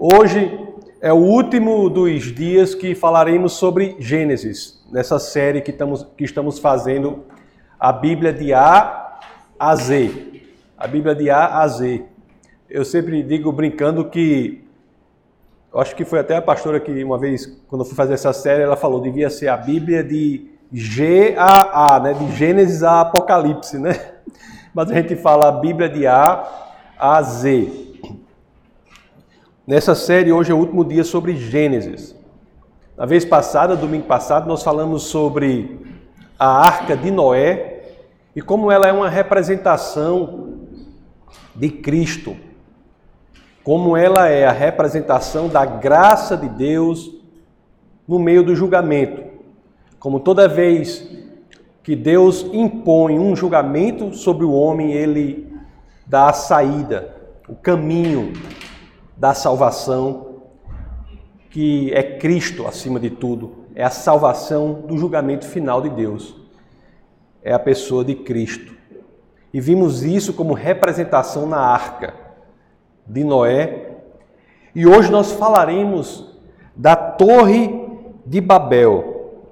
Hoje é o último dos dias que falaremos sobre Gênesis, nessa série que estamos, que estamos fazendo, a Bíblia de A a Z. A Bíblia de A a Z. Eu sempre digo brincando que, acho que foi até a pastora que uma vez, quando eu fui fazer essa série, ela falou, devia ser a Bíblia de G a A, né? de Gênesis a Apocalipse, né? Mas a gente fala a Bíblia de A a Z. Nessa série, hoje é o último dia sobre Gênesis. Na vez passada, domingo passado, nós falamos sobre a arca de Noé e como ela é uma representação de Cristo. Como ela é a representação da graça de Deus no meio do julgamento. Como toda vez que Deus impõe um julgamento sobre o homem, ele dá a saída, o caminho da salvação, que é Cristo acima de tudo, é a salvação do julgamento final de Deus. É a pessoa de Cristo. E vimos isso como representação na arca de Noé. E hoje nós falaremos da Torre de Babel.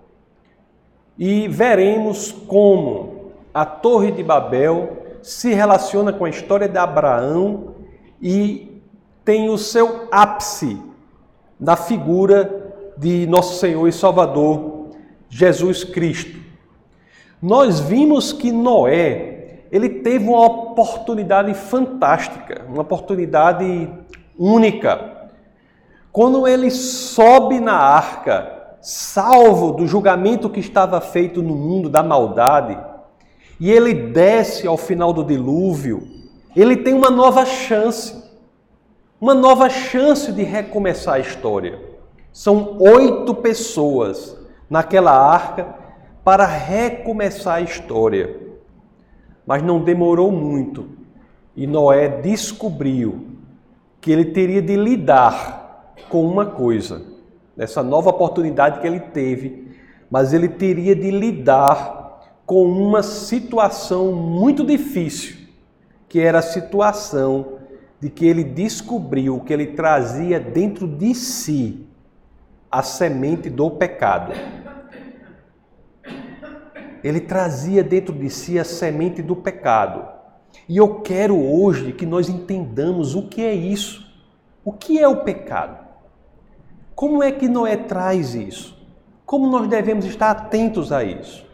E veremos como a Torre de Babel se relaciona com a história de Abraão e tem o seu ápice na figura de nosso Senhor e Salvador Jesus Cristo. Nós vimos que Noé, ele teve uma oportunidade fantástica, uma oportunidade única. Quando ele sobe na arca, salvo do julgamento que estava feito no mundo da maldade, e ele desce ao final do dilúvio, ele tem uma nova chance uma nova chance de recomeçar a história. São oito pessoas naquela arca para recomeçar a história. Mas não demorou muito e Noé descobriu que ele teria de lidar com uma coisa, nessa nova oportunidade que ele teve, mas ele teria de lidar com uma situação muito difícil, que era a situação de que ele descobriu que ele trazia dentro de si a semente do pecado. Ele trazia dentro de si a semente do pecado. E eu quero hoje que nós entendamos o que é isso. O que é o pecado? Como é que Noé traz isso? Como nós devemos estar atentos a isso?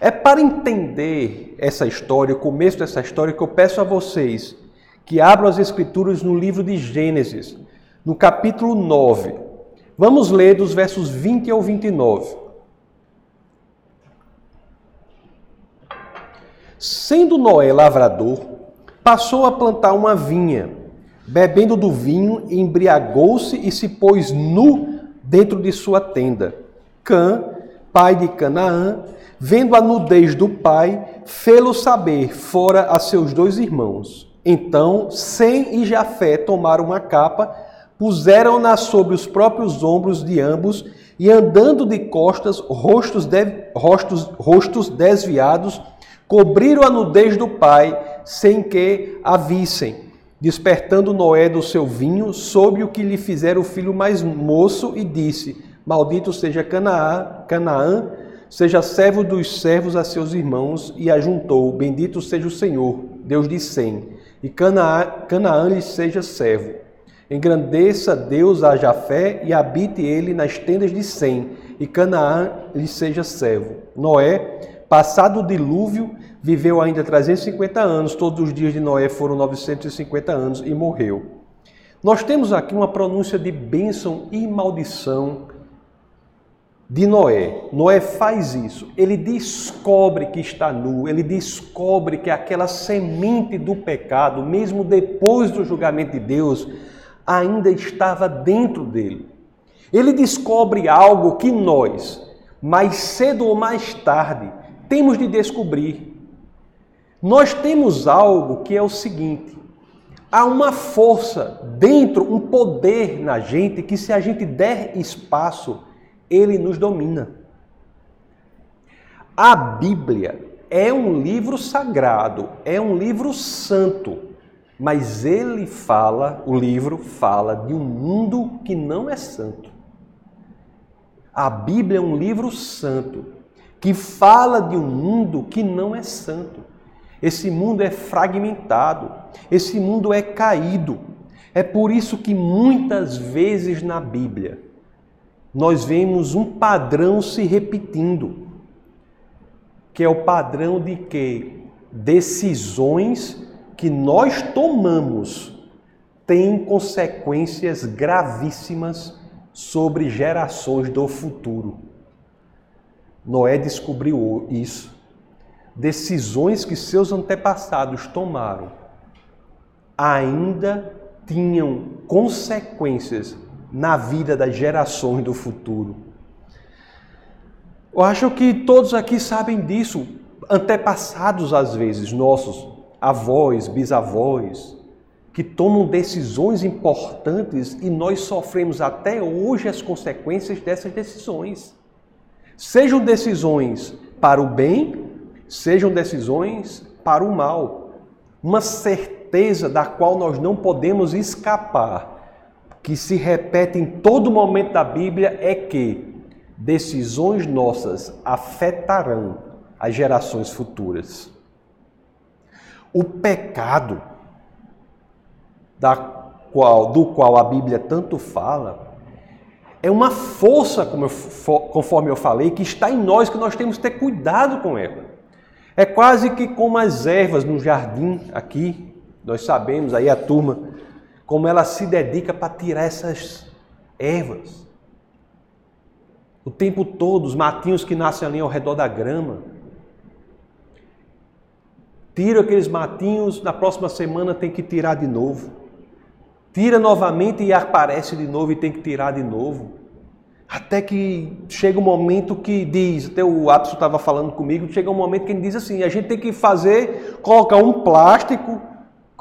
É para entender essa história, o começo dessa história, que eu peço a vocês que abram as Escrituras no livro de Gênesis, no capítulo 9. Vamos ler dos versos 20 ao 29. Sendo Noé lavrador, passou a plantar uma vinha, bebendo do vinho, embriagou-se e se pôs nu dentro de sua tenda. Cã, pai de Canaã, vendo a nudez do pai, fê-lo saber fora a seus dois irmãos. Então, Sem e Jafé tomaram uma capa, puseram-na sobre os próprios ombros de ambos e andando de costas, rostos, de, rostos, rostos desviados, cobriram a nudez do pai, sem que a vissem. Despertando Noé do seu vinho, soube o que lhe fizera o filho mais moço e disse: Maldito seja Canaã, Canaã seja servo dos servos a seus irmãos, e ajuntou: Bendito seja o Senhor, Deus de Sem e Canaã, Canaã lhe seja servo. Engrandeça Deus a Jafé e habite ele nas tendas de Sem, e Canaã lhe seja servo. Noé, passado o dilúvio, viveu ainda 350 anos, todos os dias de Noé foram 950 anos e morreu. Nós temos aqui uma pronúncia de bênção e maldição de Noé. Noé faz isso. Ele descobre que está nu, ele descobre que aquela semente do pecado, mesmo depois do julgamento de Deus, ainda estava dentro dele. Ele descobre algo que nós, mais cedo ou mais tarde, temos de descobrir. Nós temos algo que é o seguinte: há uma força dentro, um poder na gente que, se a gente der espaço, ele nos domina. A Bíblia é um livro sagrado, é um livro santo, Mas ele fala, o livro fala de um mundo que não é santo. A Bíblia é um livro santo que fala de um mundo que não é santo. Esse mundo é fragmentado, esse mundo é caído. É por isso que muitas vezes na Bíblia nós vemos um padrão se repetindo, que é o padrão de que decisões que nós tomamos têm consequências gravíssimas sobre gerações do futuro. Noé descobriu isso. Decisões que seus antepassados tomaram ainda tinham consequências na vida das gerações do futuro. Eu acho que todos aqui sabem disso, antepassados às vezes, nossos avós, bisavós, que tomam decisões importantes e nós sofremos até hoje as consequências dessas decisões. Sejam decisões para o bem, sejam decisões para o mal. Uma certeza da qual nós não podemos escapar que se repete em todo momento da Bíblia é que decisões nossas afetarão as gerações futuras. O pecado da qual, do qual a Bíblia tanto fala, é uma força, como eu, conforme eu falei, que está em nós, que nós temos que ter cuidado com ela. É quase que como as ervas no jardim aqui, nós sabemos aí a turma como ela se dedica para tirar essas ervas. O tempo todo, os matinhos que nascem ali ao redor da grama. Tira aqueles matinhos, na próxima semana tem que tirar de novo. Tira novamente e aparece de novo e tem que tirar de novo. Até que chega um momento que diz, até o Apso estava falando comigo, chega um momento que ele diz assim, a gente tem que fazer, colocar um plástico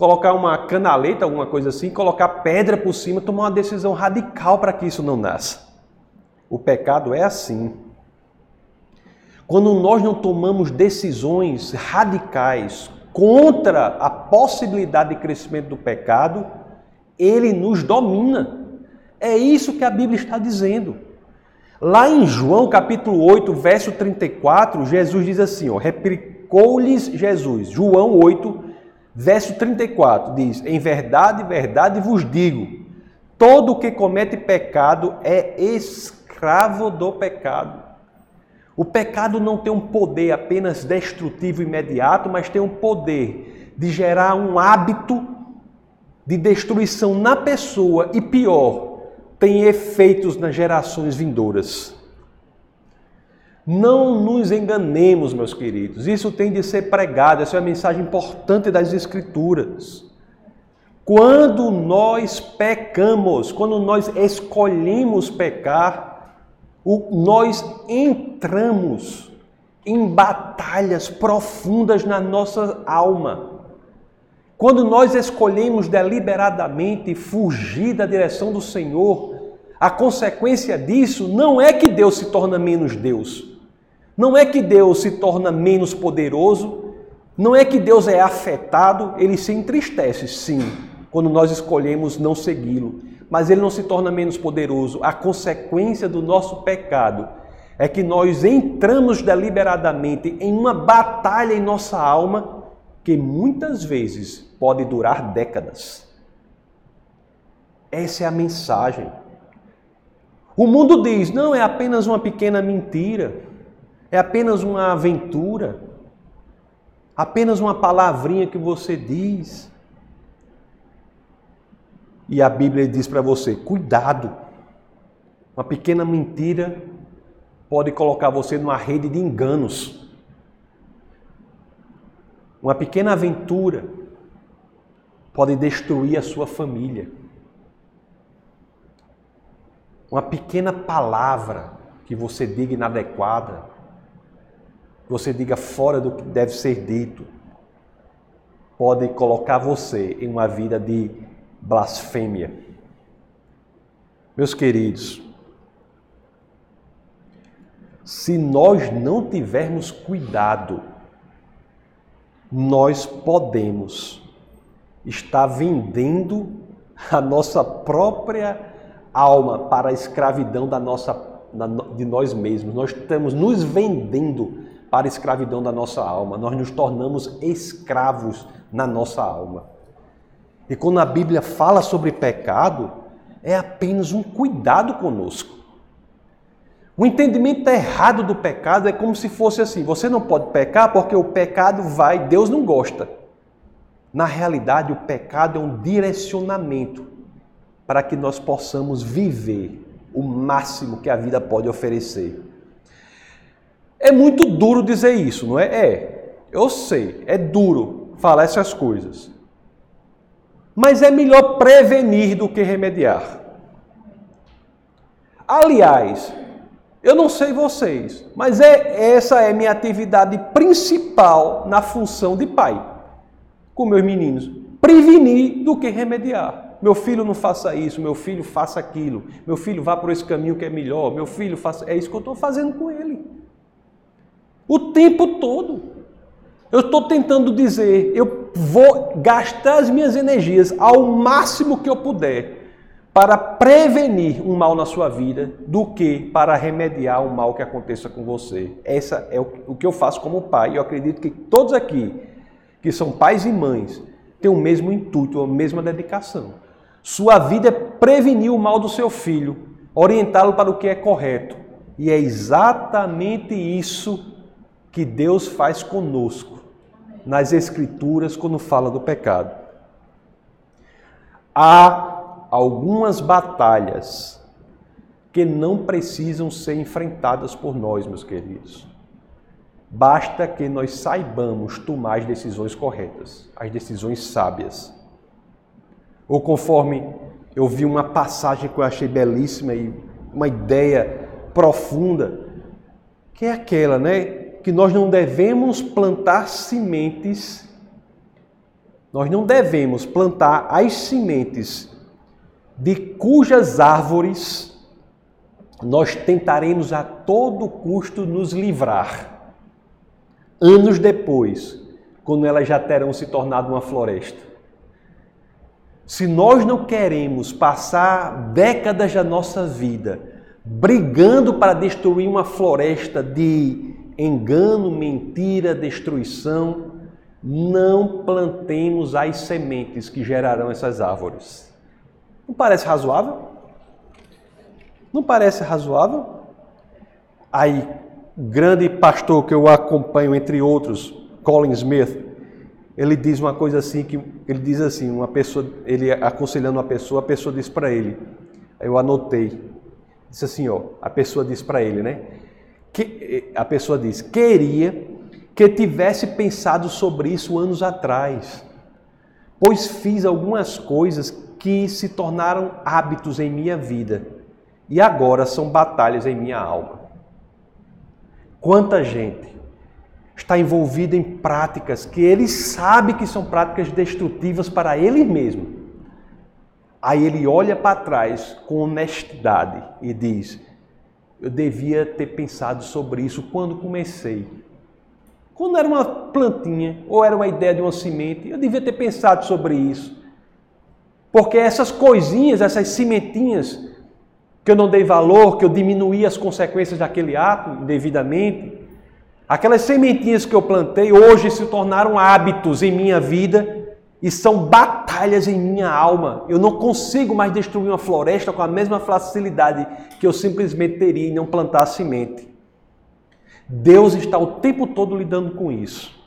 colocar uma canaleta, alguma coisa assim, colocar pedra por cima, tomar uma decisão radical para que isso não nasça. O pecado é assim. Quando nós não tomamos decisões radicais contra a possibilidade de crescimento do pecado, ele nos domina. É isso que a Bíblia está dizendo. Lá em João capítulo 8, verso 34, Jesus diz assim, replicou-lhes Jesus, João 8, Verso 34 diz: Em verdade, verdade vos digo: todo que comete pecado é escravo do pecado. O pecado não tem um poder apenas destrutivo imediato, mas tem um poder de gerar um hábito de destruição na pessoa e pior, tem efeitos nas gerações vindouras. Não nos enganemos, meus queridos, isso tem de ser pregado, essa é a mensagem importante das Escrituras. Quando nós pecamos, quando nós escolhemos pecar, nós entramos em batalhas profundas na nossa alma. Quando nós escolhemos deliberadamente fugir da direção do Senhor, a consequência disso não é que Deus se torna menos Deus, não é que Deus se torna menos poderoso, não é que Deus é afetado, ele se entristece, sim, quando nós escolhemos não segui-lo, mas ele não se torna menos poderoso. A consequência do nosso pecado é que nós entramos deliberadamente em uma batalha em nossa alma que muitas vezes pode durar décadas. Essa é a mensagem. O mundo diz: não, é apenas uma pequena mentira. É apenas uma aventura, apenas uma palavrinha que você diz. E a Bíblia diz para você: cuidado, uma pequena mentira pode colocar você numa rede de enganos. Uma pequena aventura pode destruir a sua família. Uma pequena palavra que você diga inadequada você diga fora do que deve ser dito, pode colocar você em uma vida de blasfêmia. Meus queridos, se nós não tivermos cuidado, nós podemos está vendendo a nossa própria alma para a escravidão da nossa, de nós mesmos. Nós estamos nos vendendo para a escravidão da nossa alma. Nós nos tornamos escravos na nossa alma. E quando a Bíblia fala sobre pecado, é apenas um cuidado conosco. O entendimento errado do pecado é como se fosse assim: você não pode pecar porque o pecado vai, Deus não gosta. Na realidade, o pecado é um direcionamento para que nós possamos viver o máximo que a vida pode oferecer. É muito duro dizer isso, não é? É, eu sei, é duro falar essas coisas. Mas é melhor prevenir do que remediar. Aliás, eu não sei vocês, mas é essa é minha atividade principal na função de pai com meus meninos. Prevenir do que remediar. Meu filho não faça isso, meu filho faça aquilo, meu filho vá por esse caminho que é melhor, meu filho faça. É isso que eu estou fazendo com ele. O tempo todo. Eu estou tentando dizer, eu vou gastar as minhas energias ao máximo que eu puder para prevenir um mal na sua vida do que para remediar o mal que aconteça com você. Essa é o que eu faço como pai. Eu acredito que todos aqui que são pais e mães, têm o mesmo intuito, a mesma dedicação. Sua vida é prevenir o mal do seu filho, orientá-lo para o que é correto. E é exatamente isso que Deus faz conosco nas Escrituras quando fala do pecado. Há algumas batalhas que não precisam ser enfrentadas por nós, meus queridos. Basta que nós saibamos tomar as decisões corretas, as decisões sábias. Ou conforme eu vi uma passagem que eu achei belíssima e uma ideia profunda, que é aquela, né? Que nós não devemos plantar sementes, nós não devemos plantar as sementes de cujas árvores nós tentaremos a todo custo nos livrar anos depois, quando elas já terão se tornado uma floresta. Se nós não queremos passar décadas da nossa vida brigando para destruir uma floresta de engano, mentira, destruição, não plantemos as sementes que gerarão essas árvores. Não parece razoável? Não parece razoável? Aí, grande pastor que eu acompanho, entre outros, Colin Smith, ele diz uma coisa assim que ele diz assim, uma pessoa, ele aconselhando uma pessoa, a pessoa diz para ele, eu anotei, disse assim, ó, a pessoa diz para ele, né? Que a pessoa diz: "Queria que tivesse pensado sobre isso anos atrás, pois fiz algumas coisas que se tornaram hábitos em minha vida e agora são batalhas em minha alma. Quanta gente está envolvida em práticas que ele sabe que são práticas destrutivas para ele mesmo. Aí ele olha para trás com honestidade e diz: Eu devia ter pensado sobre isso quando comecei. Quando era uma plantinha ou era uma ideia de uma semente, eu devia ter pensado sobre isso. Porque essas coisinhas, essas sementinhas, que eu não dei valor, que eu diminuí as consequências daquele ato indevidamente. Aquelas sementinhas que eu plantei hoje se tornaram hábitos em minha vida e são batalhas em minha alma. Eu não consigo mais destruir uma floresta com a mesma facilidade que eu simplesmente teria em não plantar semente. Deus está o tempo todo lidando com isso.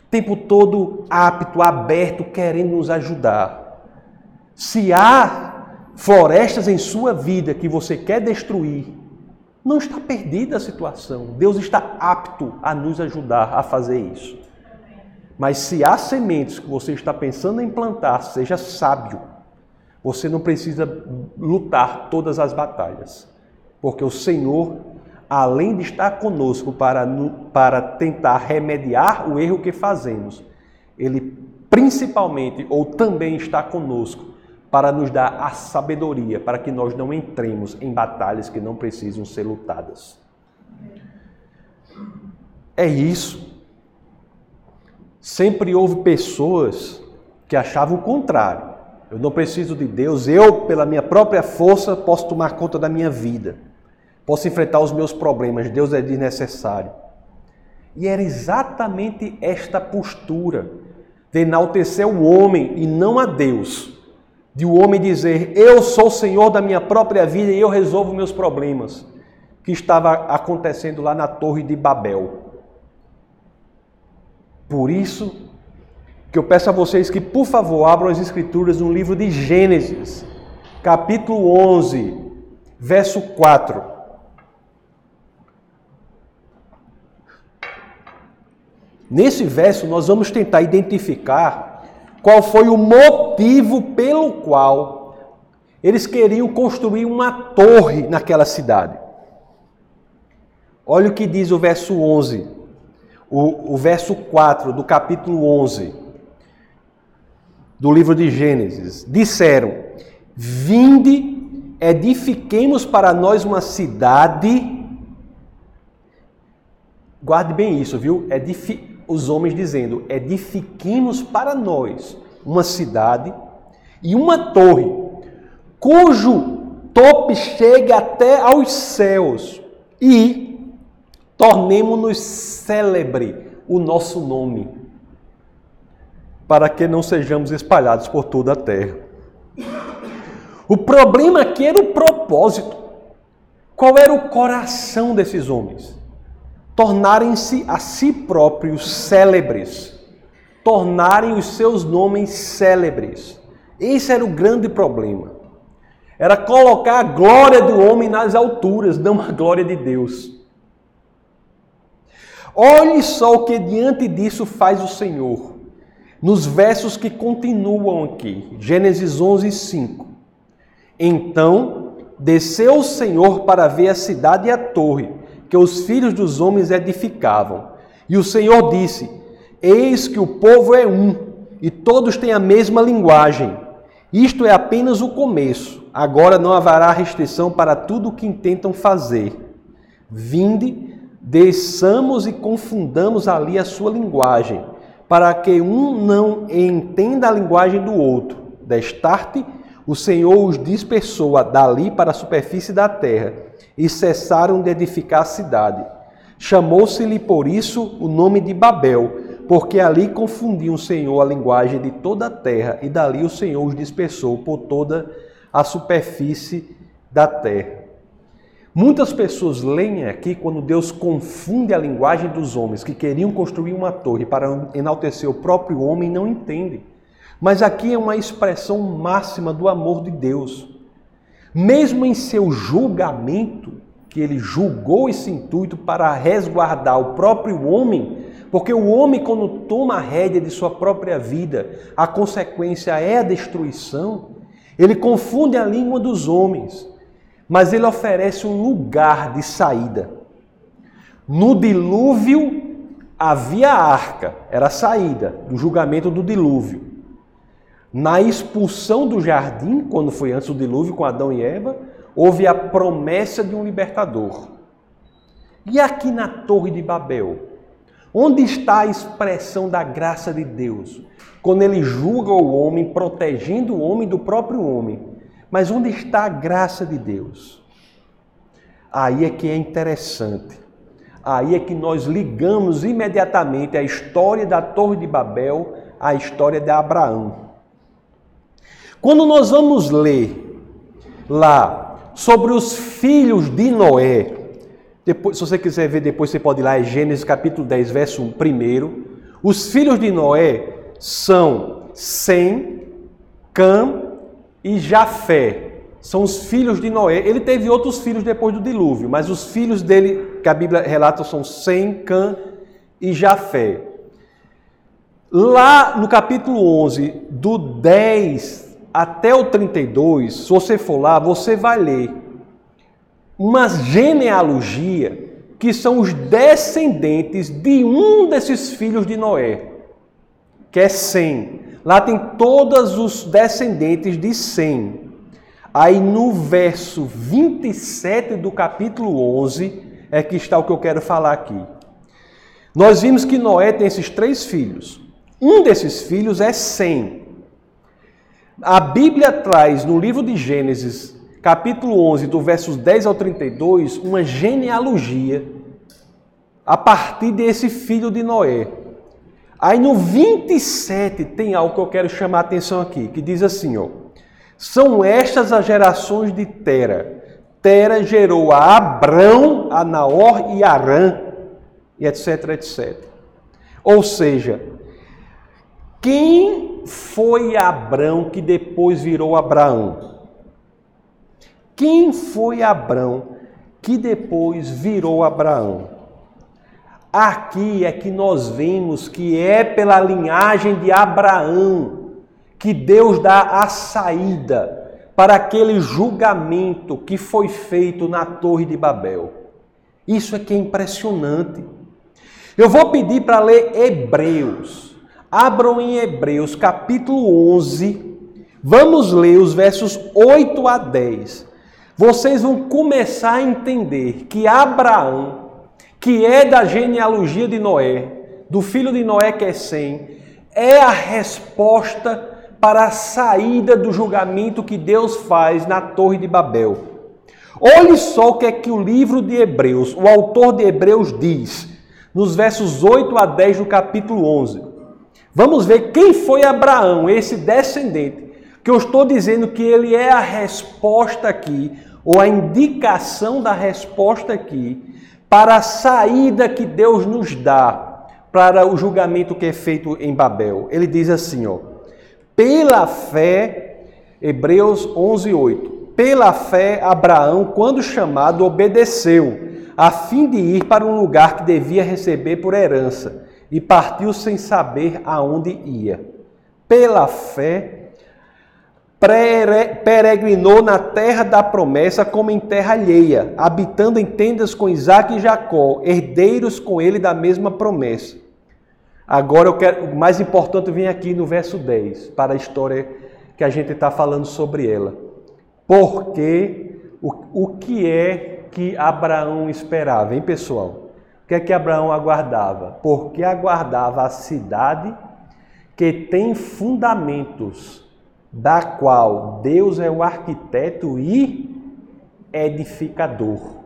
O tempo todo apto, aberto, querendo nos ajudar. Se há florestas em sua vida que você quer destruir, não está perdida a situação. Deus está apto a nos ajudar a fazer isso. Mas se há sementes que você está pensando em plantar, seja sábio. Você não precisa lutar todas as batalhas, porque o Senhor, além de estar conosco para, para tentar remediar o erro que fazemos, Ele principalmente ou também está conosco para nos dar a sabedoria para que nós não entremos em batalhas que não precisam ser lutadas. É isso. Sempre houve pessoas que achava o contrário. Eu não preciso de Deus, eu, pela minha própria força, posso tomar conta da minha vida, posso enfrentar os meus problemas, Deus é desnecessário. E era exatamente esta postura de enaltecer o homem e não a Deus, de o homem dizer: Eu sou o Senhor da minha própria vida e eu resolvo meus problemas, que estava acontecendo lá na Torre de Babel. Por isso que eu peço a vocês que, por favor, abram as Escrituras no livro de Gênesis, capítulo 11, verso 4. Nesse verso, nós vamos tentar identificar qual foi o motivo pelo qual eles queriam construir uma torre naquela cidade. Olha o que diz o verso 11, o, o verso 4 do capítulo 11 do livro de Gênesis. Disseram: Vinde, edifiquemos para nós uma cidade. Guarde bem isso, viu? Edifi os homens dizendo: Edifiquemos para nós uma cidade e uma torre, cujo tope chegue até aos céus, e tornemos-nos célebre o nosso nome, para que não sejamos espalhados por toda a terra. O problema aqui era o propósito. Qual era o coração desses homens? tornarem-se a si próprios célebres, tornarem os seus nomes célebres. Esse era o grande problema. Era colocar a glória do homem nas alturas, não a glória de Deus. Olhe só o que diante disso faz o Senhor. Nos versos que continuam aqui, Gênesis 11, 5. Então desceu o Senhor para ver a cidade e a torre que os filhos dos homens edificavam. E o Senhor disse: Eis que o povo é um, e todos têm a mesma linguagem. Isto é apenas o começo. Agora não haverá restrição para tudo o que intentam fazer. Vinde, desçamos e confundamos ali a sua linguagem, para que um não entenda a linguagem do outro. Destarte, o Senhor os dispersou dali para a superfície da terra e cessaram de edificar a cidade. Chamou-se-lhe por isso o nome de Babel, porque ali confundiu o Senhor a linguagem de toda a terra, e dali o Senhor os dispersou por toda a superfície da terra. Muitas pessoas leem aqui quando Deus confunde a linguagem dos homens que queriam construir uma torre para enaltecer o próprio homem, não entendem. Mas aqui é uma expressão máxima do amor de Deus. Mesmo em seu julgamento, que ele julgou esse intuito para resguardar o próprio homem, porque o homem, quando toma a rédea de sua própria vida, a consequência é a destruição, ele confunde a língua dos homens, mas ele oferece um lugar de saída. No dilúvio havia a arca, era a saída do julgamento do dilúvio. Na expulsão do jardim, quando foi antes do dilúvio com Adão e Eva, houve a promessa de um libertador. E aqui na Torre de Babel, onde está a expressão da graça de Deus? Quando ele julga o homem, protegendo o homem do próprio homem. Mas onde está a graça de Deus? Aí é que é interessante. Aí é que nós ligamos imediatamente a história da Torre de Babel à história de Abraão. Quando nós vamos ler lá sobre os filhos de Noé, depois, se você quiser ver depois, você pode ir lá, é Gênesis capítulo 10, verso 1. Primeiro, os filhos de Noé são Sem, Cam e Jafé. São os filhos de Noé. Ele teve outros filhos depois do dilúvio, mas os filhos dele, que a Bíblia relata, são Sem, Cam e Jafé. Lá no capítulo 11, do 10 até o 32, se você for lá, você vai ler uma genealogia que são os descendentes de um desses filhos de Noé, que é Sem. Lá tem todos os descendentes de Sem. Aí no verso 27 do capítulo 11 é que está o que eu quero falar aqui. Nós vimos que Noé tem esses três filhos. Um desses filhos é Sem. A Bíblia traz no livro de Gênesis, capítulo 11, do versos 10 ao 32, uma genealogia a partir desse filho de Noé. Aí no 27 tem algo que eu quero chamar a atenção aqui, que diz assim, ó: São estas as gerações de Tera. Tera gerou a Abrão, a Naor e Arã, e etc, etc. Ou seja, quem foi Abrão que depois virou Abraão? Quem foi Abrão que depois virou Abraão? Aqui é que nós vemos que é pela linhagem de Abraão que Deus dá a saída para aquele julgamento que foi feito na Torre de Babel. Isso é que é impressionante. Eu vou pedir para ler Hebreus. Abram em Hebreus capítulo 11. Vamos ler os versos 8 a 10 vocês vão começar a entender que Abraão, que é da genealogia de Noé, do filho de Noé que é Sem, é a resposta para a saída do julgamento que Deus faz na Torre de Babel. Olhe só o que é que o livro de Hebreus, o autor de Hebreus diz, nos versos 8 a 10 do capítulo 11. Vamos ver quem foi Abraão, esse descendente, que eu estou dizendo que ele é a resposta aqui ou a indicação da resposta aqui para a saída que Deus nos dá para o julgamento que é feito em Babel. Ele diz assim, ó: Pela fé, Hebreus 11:8. Pela fé, Abraão, quando chamado, obedeceu, a fim de ir para um lugar que devia receber por herança, e partiu sem saber aonde ia. Pela fé, peregrinou na terra da promessa como em terra alheia, habitando em tendas com Isaac e Jacó, herdeiros com ele da mesma promessa. Agora eu quero, o mais importante vem aqui no verso 10, para a história que a gente está falando sobre ela. Porque o, o que é que Abraão esperava, hein, pessoal? O que é que Abraão aguardava? Porque aguardava a cidade que tem fundamentos da qual Deus é o arquiteto e edificador.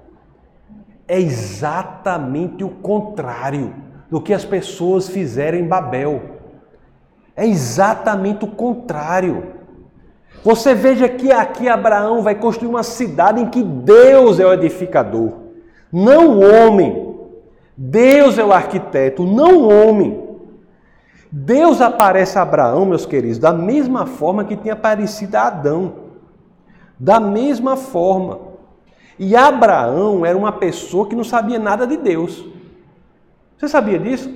É exatamente o contrário do que as pessoas fizeram em Babel. É exatamente o contrário. Você veja que aqui Abraão vai construir uma cidade em que Deus é o edificador, não o homem. Deus é o arquiteto, não o homem. Deus aparece a Abraão, meus queridos, da mesma forma que tinha aparecido a Adão. Da mesma forma. E Abraão era uma pessoa que não sabia nada de Deus. Você sabia disso?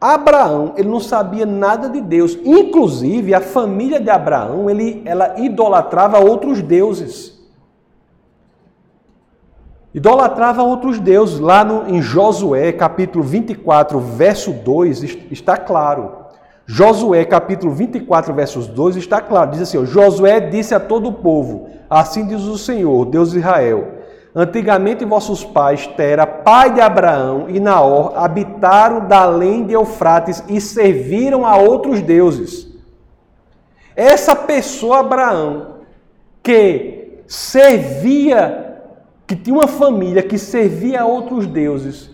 Abraão, ele não sabia nada de Deus. Inclusive, a família de Abraão, ele, ela idolatrava outros deuses. Idolatrava outros deuses. Lá no, em Josué, capítulo 24, verso 2, está claro. Josué, capítulo 24, versos 2, está claro. Diz assim: ó, Josué disse a todo o povo: Assim diz o Senhor, Deus de Israel. Antigamente vossos pais, Tera, pai de Abraão e Naor, habitaram da além de Eufrates e serviram a outros deuses. Essa pessoa, Abraão, que servia que tinha uma família que servia a outros deuses,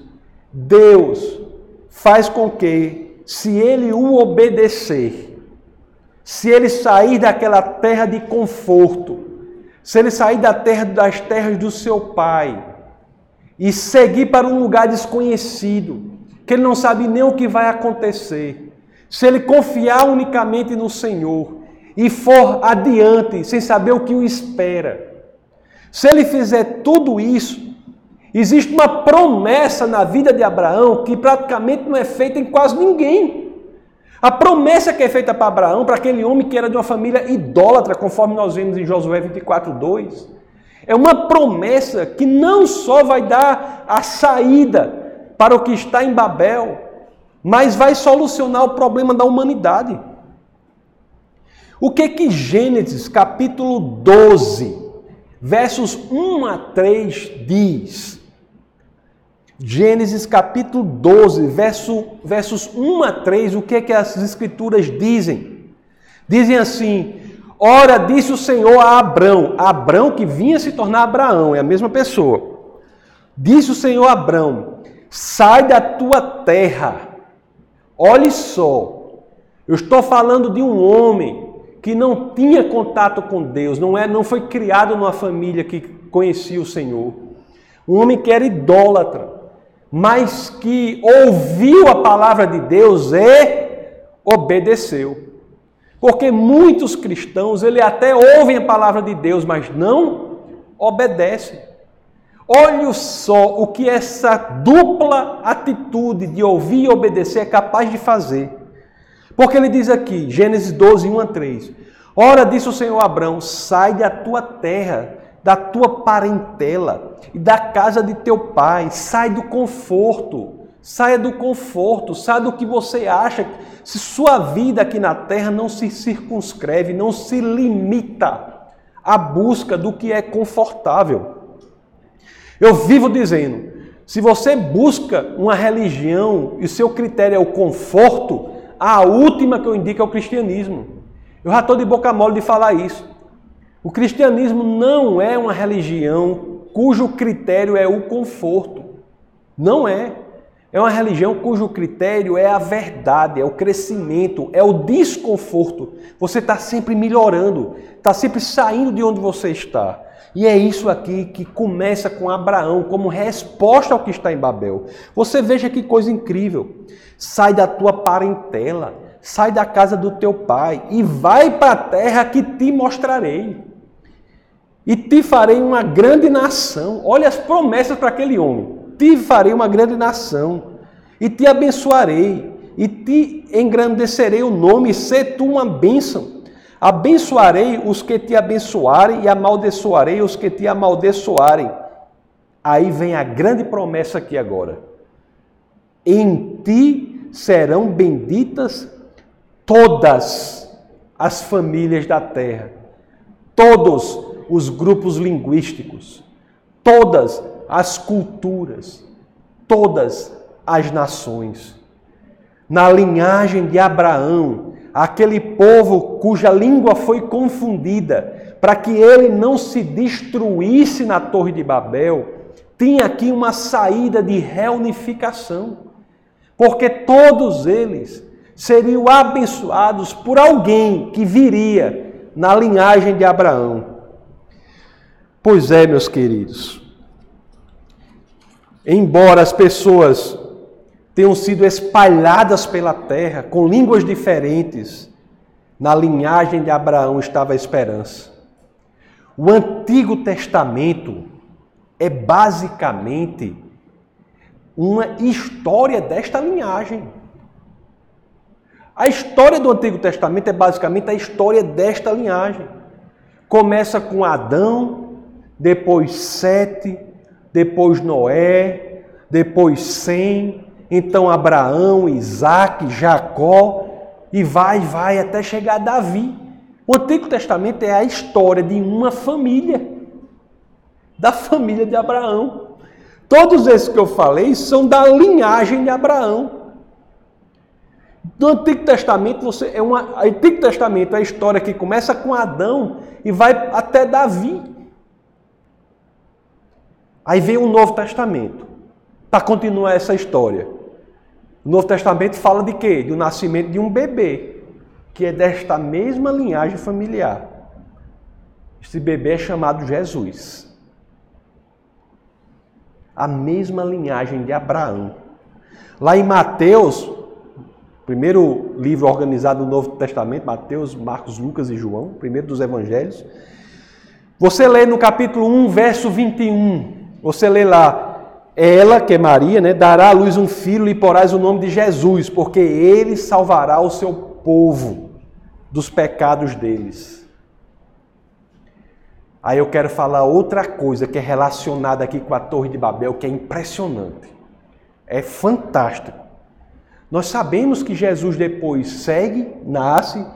Deus faz com que, se ele o obedecer, se ele sair daquela terra de conforto, se ele sair da terra das terras do seu pai e seguir para um lugar desconhecido, que ele não sabe nem o que vai acontecer, se ele confiar unicamente no Senhor e for adiante sem saber o que o espera, se ele fizer tudo isso, existe uma promessa na vida de Abraão que praticamente não é feita em quase ninguém. A promessa que é feita para Abraão, para aquele homem que era de uma família idólatra, conforme nós vemos em Josué 24, 2, é uma promessa que não só vai dar a saída para o que está em Babel, mas vai solucionar o problema da humanidade. O que que Gênesis capítulo 12 versos 1 a 3 diz, Gênesis capítulo 12, verso, versos 1 a 3, o que é que as escrituras dizem? Dizem assim: Ora, disse o Senhor a Abrão, Abrão que vinha se tornar Abraão, é a mesma pessoa. Disse o Senhor a Abrão: Sai da tua terra. Olhe só, eu estou falando de um homem que não tinha contato com Deus, não é, não foi criado numa família que conhecia o Senhor. Um homem que era idólatra, mas que ouviu a palavra de Deus e obedeceu. Porque muitos cristãos, ele até ouvem a palavra de Deus, mas não obedecem. Olhe só o que essa dupla atitude de ouvir e obedecer é capaz de fazer. Porque ele diz aqui, Gênesis 12, 1 a 3: Ora, disse o Senhor Abraão: sai da tua terra, da tua parentela e da casa de teu pai, sai do conforto Saia do conforto, saia do que você acha. Se sua vida aqui na terra não se circunscreve, não se limita à busca do que é confortável. Eu vivo dizendo: se você busca uma religião e o seu critério é o conforto, a última que eu indico é o cristianismo. Eu já estou de boca mole de falar isso. O cristianismo não é uma religião cujo critério é o conforto. Não é. É uma religião cujo critério é a verdade, é o crescimento, é o desconforto. Você está sempre melhorando, está sempre saindo de onde você está. E é isso aqui que começa com Abraão como resposta ao que está em Babel. Você veja que coisa incrível. Sai da tua parentela, sai da casa do teu pai e vai para a terra que te mostrarei. E te farei uma grande nação. Olha as promessas para aquele homem te farei uma grande nação, e te abençoarei, e te engrandecerei o nome, e ser tu uma bênção. Abençoarei os que te abençoarem, e amaldiçoarei os que te amaldiçoarem. Aí vem a grande promessa aqui agora. Em ti serão benditas todas as famílias da terra, todos os grupos linguísticos, todas as culturas, todas as nações. Na linhagem de Abraão, aquele povo cuja língua foi confundida, para que ele não se destruísse na Torre de Babel, tinha aqui uma saída de reunificação, porque todos eles seriam abençoados por alguém que viria na linhagem de Abraão. Pois é, meus queridos, Embora as pessoas tenham sido espalhadas pela terra com línguas diferentes, na linhagem de Abraão estava a esperança. O Antigo Testamento é basicamente uma história desta linhagem. A história do Antigo Testamento é basicamente a história desta linhagem. Começa com Adão, depois Sete, depois Noé, depois Sem, então Abraão, Isaac, Jacó, e vai, vai até chegar Davi. O Antigo Testamento é a história de uma família, da família de Abraão. Todos esses que eu falei são da linhagem de Abraão. No Antigo Testamento, você é uma, o Antigo Testamento é a história que começa com Adão e vai até Davi. Aí vem o Novo Testamento, para continuar essa história. O Novo Testamento fala de quê? Do nascimento de um bebê, que é desta mesma linhagem familiar. Esse bebê é chamado Jesus. A mesma linhagem de Abraão. Lá em Mateus, primeiro livro organizado do Novo Testamento, Mateus, Marcos, Lucas e João, primeiro dos evangelhos. Você lê no capítulo 1, verso 21. Você lê lá, ela, que é Maria, né, dará à luz um filho e porás o nome de Jesus, porque ele salvará o seu povo dos pecados deles. Aí eu quero falar outra coisa que é relacionada aqui com a Torre de Babel, que é impressionante. É fantástico. Nós sabemos que Jesus depois segue, nasce,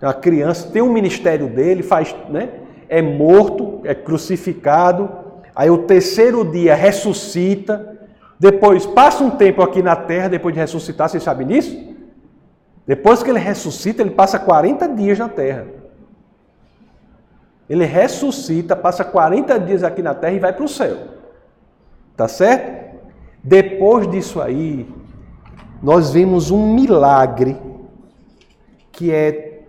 a criança tem um ministério dele, faz, né? É morto, é crucificado, Aí o terceiro dia ressuscita, depois passa um tempo aqui na terra, depois de ressuscitar, vocês sabem disso? Depois que ele ressuscita, ele passa 40 dias na terra. Ele ressuscita, passa 40 dias aqui na terra e vai para o céu. Tá certo? Depois disso aí, nós vemos um milagre que é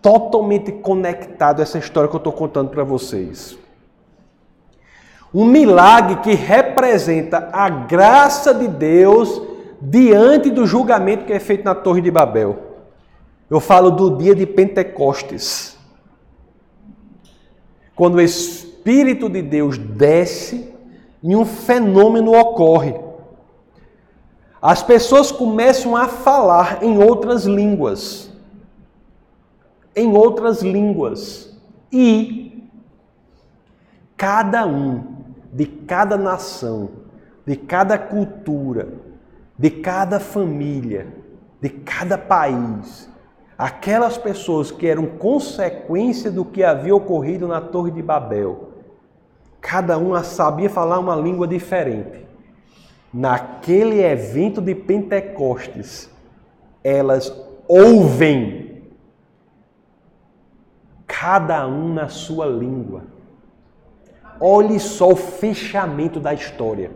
totalmente conectado a essa história que eu estou contando para vocês. Um milagre que representa a graça de Deus diante do julgamento que é feito na Torre de Babel. Eu falo do dia de Pentecostes. Quando o Espírito de Deus desce e um fenômeno ocorre. As pessoas começam a falar em outras línguas. Em outras línguas. E cada um de cada nação, de cada cultura, de cada família, de cada país, aquelas pessoas que eram consequência do que havia ocorrido na Torre de Babel, cada uma sabia falar uma língua diferente. Naquele evento de Pentecostes, elas ouvem, cada um na sua língua. Olhe só o fechamento da história.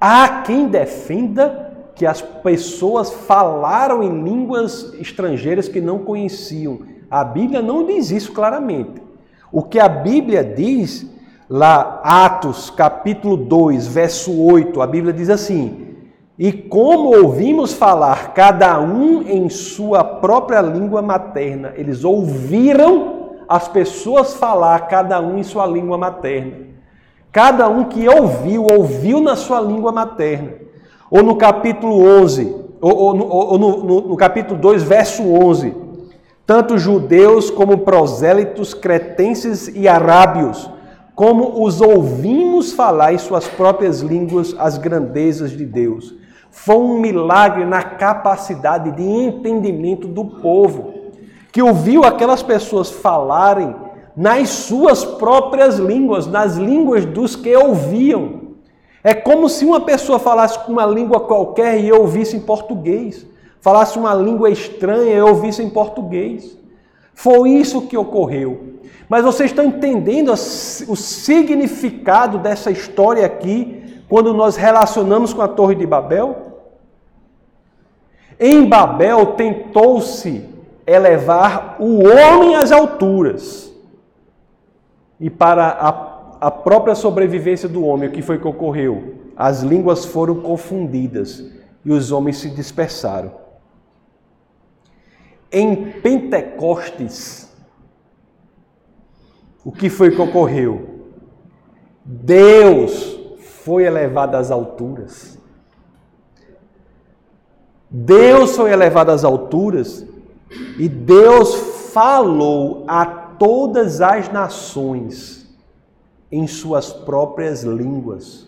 Há quem defenda que as pessoas falaram em línguas estrangeiras que não conheciam. A Bíblia não diz isso claramente. O que a Bíblia diz, lá, Atos capítulo 2, verso 8, a Bíblia diz assim: E como ouvimos falar, cada um em sua própria língua materna, eles ouviram as pessoas falar, cada um em sua língua materna. Cada um que ouviu, ouviu na sua língua materna. Ou no capítulo 11, ou, ou, ou no, no, no capítulo 2, verso 11. Tanto judeus como prosélitos, cretenses e arábios, como os ouvimos falar em suas próprias línguas as grandezas de Deus. Foi um milagre na capacidade de entendimento do povo, que ouviu aquelas pessoas falarem nas suas próprias línguas, nas línguas dos que ouviam. É como se uma pessoa falasse uma língua qualquer e eu ouvisse em português. Falasse uma língua estranha e eu ouvisse em português. Foi isso que ocorreu. Mas vocês estão entendendo o significado dessa história aqui, quando nós relacionamos com a Torre de Babel? Em Babel tentou-se elevar o homem às alturas. E para a a própria sobrevivência do homem, o que foi que ocorreu? As línguas foram confundidas e os homens se dispersaram. Em Pentecostes, o que foi que ocorreu? Deus foi elevado às alturas. Deus foi elevado às alturas e Deus falou a todas as nações em suas próprias línguas,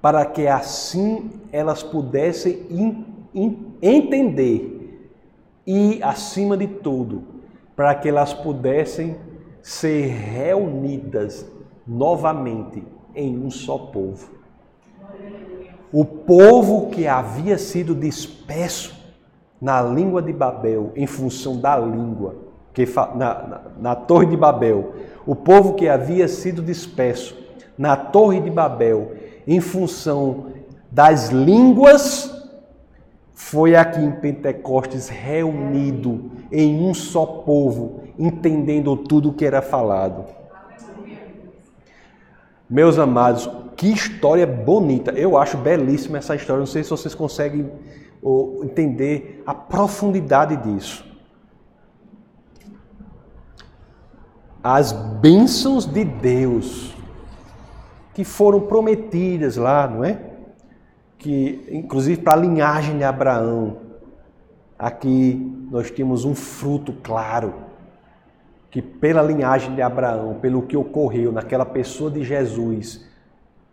para que assim elas pudessem entender e, acima de tudo, para que elas pudessem ser reunidas novamente em um só povo. O povo que havia sido disperso na língua de Babel, em função da língua, que na, na, na Torre de Babel, o povo que havia sido disperso na Torre de Babel em função das línguas, foi aqui em Pentecostes reunido em um só povo, entendendo tudo o que era falado. Meus amados, que história bonita. Eu acho belíssima essa história. Não sei se vocês conseguem entender a profundidade disso. as bênçãos de Deus que foram prometidas lá, não é? Que inclusive para a linhagem de Abraão. Aqui nós temos um fruto claro que pela linhagem de Abraão, pelo que ocorreu naquela pessoa de Jesus,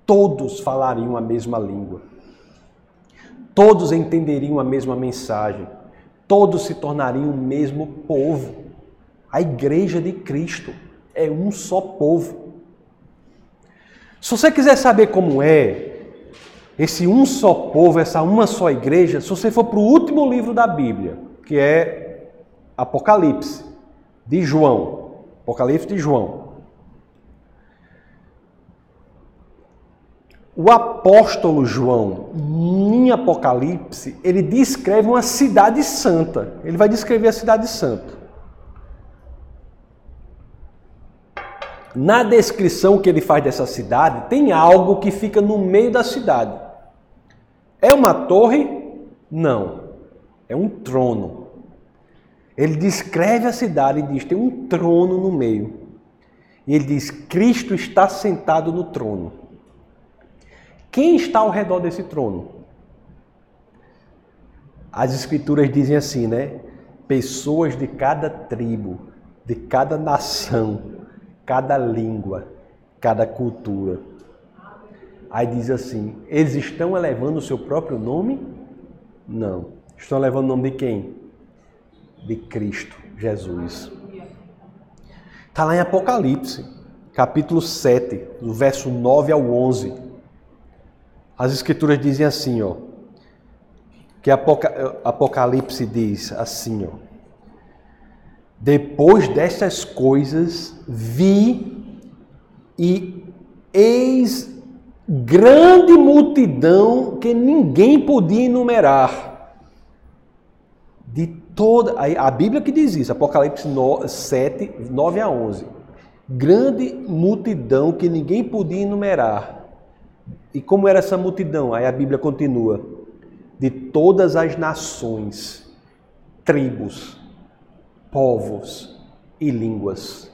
todos falariam a mesma língua. Todos entenderiam a mesma mensagem. Todos se tornariam o mesmo povo. A igreja de Cristo é um só povo. Se você quiser saber como é esse um só povo, essa uma só igreja, se você for para o último livro da Bíblia, que é Apocalipse, de João. Apocalipse de João. O apóstolo João, em Apocalipse, ele descreve uma cidade santa. Ele vai descrever a cidade santa. Na descrição que ele faz dessa cidade, tem algo que fica no meio da cidade. É uma torre? Não. É um trono. Ele descreve a cidade e diz: tem um trono no meio. E ele diz: Cristo está sentado no trono. Quem está ao redor desse trono? As escrituras dizem assim, né? Pessoas de cada tribo, de cada nação, cada língua, cada cultura. Aí diz assim: eles estão elevando o seu próprio nome? Não. Estão elevando o nome de quem? De Cristo, Jesus. Está lá em Apocalipse, capítulo 7, do verso 9 ao 11. As escrituras dizem assim, ó. Que Apocalipse diz assim, ó. Depois destas coisas, vi e eis grande multidão que ninguém podia enumerar. De toda. A Bíblia que diz isso, Apocalipse 7, 9 a 11. Grande multidão que ninguém podia enumerar. E como era essa multidão? Aí a Bíblia continua: de todas as nações, tribos, povos e línguas.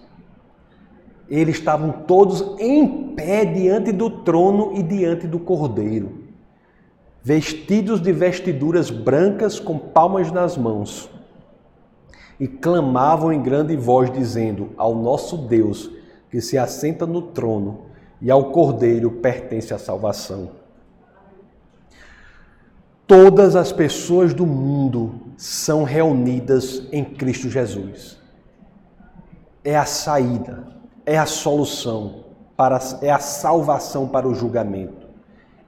Eles estavam todos em pé diante do trono e diante do cordeiro, vestidos de vestiduras brancas com palmas nas mãos, e clamavam em grande voz, dizendo: Ao nosso Deus, que se assenta no trono, e ao cordeiro pertence a salvação. Todas as pessoas do mundo são reunidas em Cristo Jesus. É a saída, é a solução, para, é a salvação para o julgamento.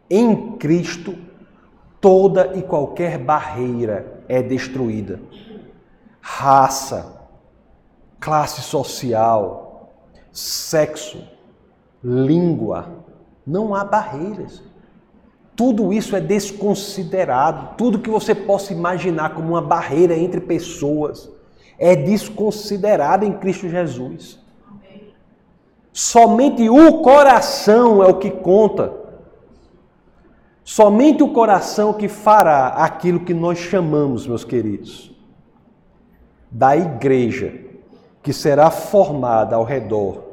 Em Cristo, toda e qualquer barreira é destruída. Raça, classe social, sexo, língua, não há barreiras. Tudo isso é desconsiderado. Tudo que você possa imaginar como uma barreira entre pessoas é desconsiderado em Cristo Jesus. Somente o coração é o que conta. Somente o coração que fará aquilo que nós chamamos, meus queridos, da igreja que será formada ao redor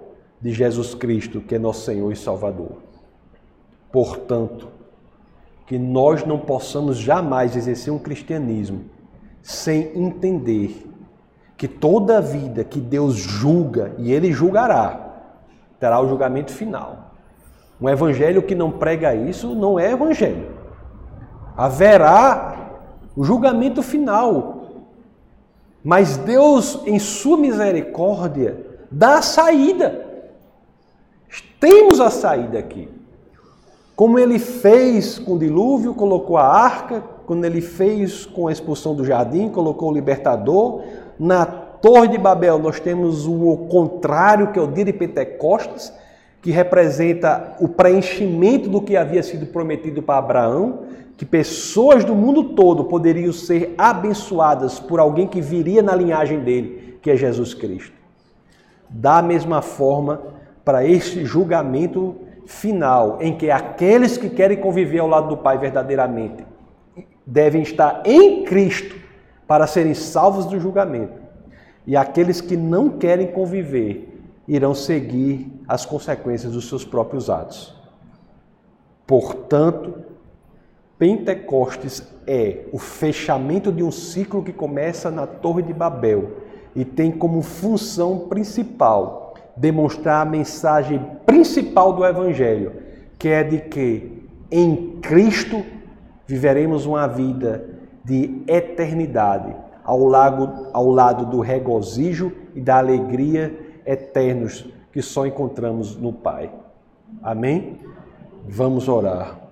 de Jesus Cristo, que é nosso Senhor e Salvador. Portanto, que nós não possamos jamais exercer um cristianismo sem entender que toda vida que Deus julga, e Ele julgará, terá o julgamento final. Um evangelho que não prega isso não é evangelho. Haverá o julgamento final. Mas Deus, em sua misericórdia, dá a saída. Temos a saída aqui. Como ele fez com o dilúvio, colocou a arca, quando ele fez com a expulsão do jardim, colocou o libertador. Na Torre de Babel, nós temos o contrário, que é o dia de Pentecostes, que representa o preenchimento do que havia sido prometido para Abraão, que pessoas do mundo todo poderiam ser abençoadas por alguém que viria na linhagem dele, que é Jesus Cristo. Da mesma forma, para este julgamento final em que aqueles que querem conviver ao lado do Pai verdadeiramente devem estar em Cristo para serem salvos do julgamento. E aqueles que não querem conviver irão seguir as consequências dos seus próprios atos. Portanto, Pentecostes é o fechamento de um ciclo que começa na Torre de Babel e tem como função principal demonstrar a mensagem principal do Evangelho, que é de que em Cristo viveremos uma vida de eternidade, ao lado, ao lado do regozijo e da alegria eternos que só encontramos no Pai. Amém? Vamos orar.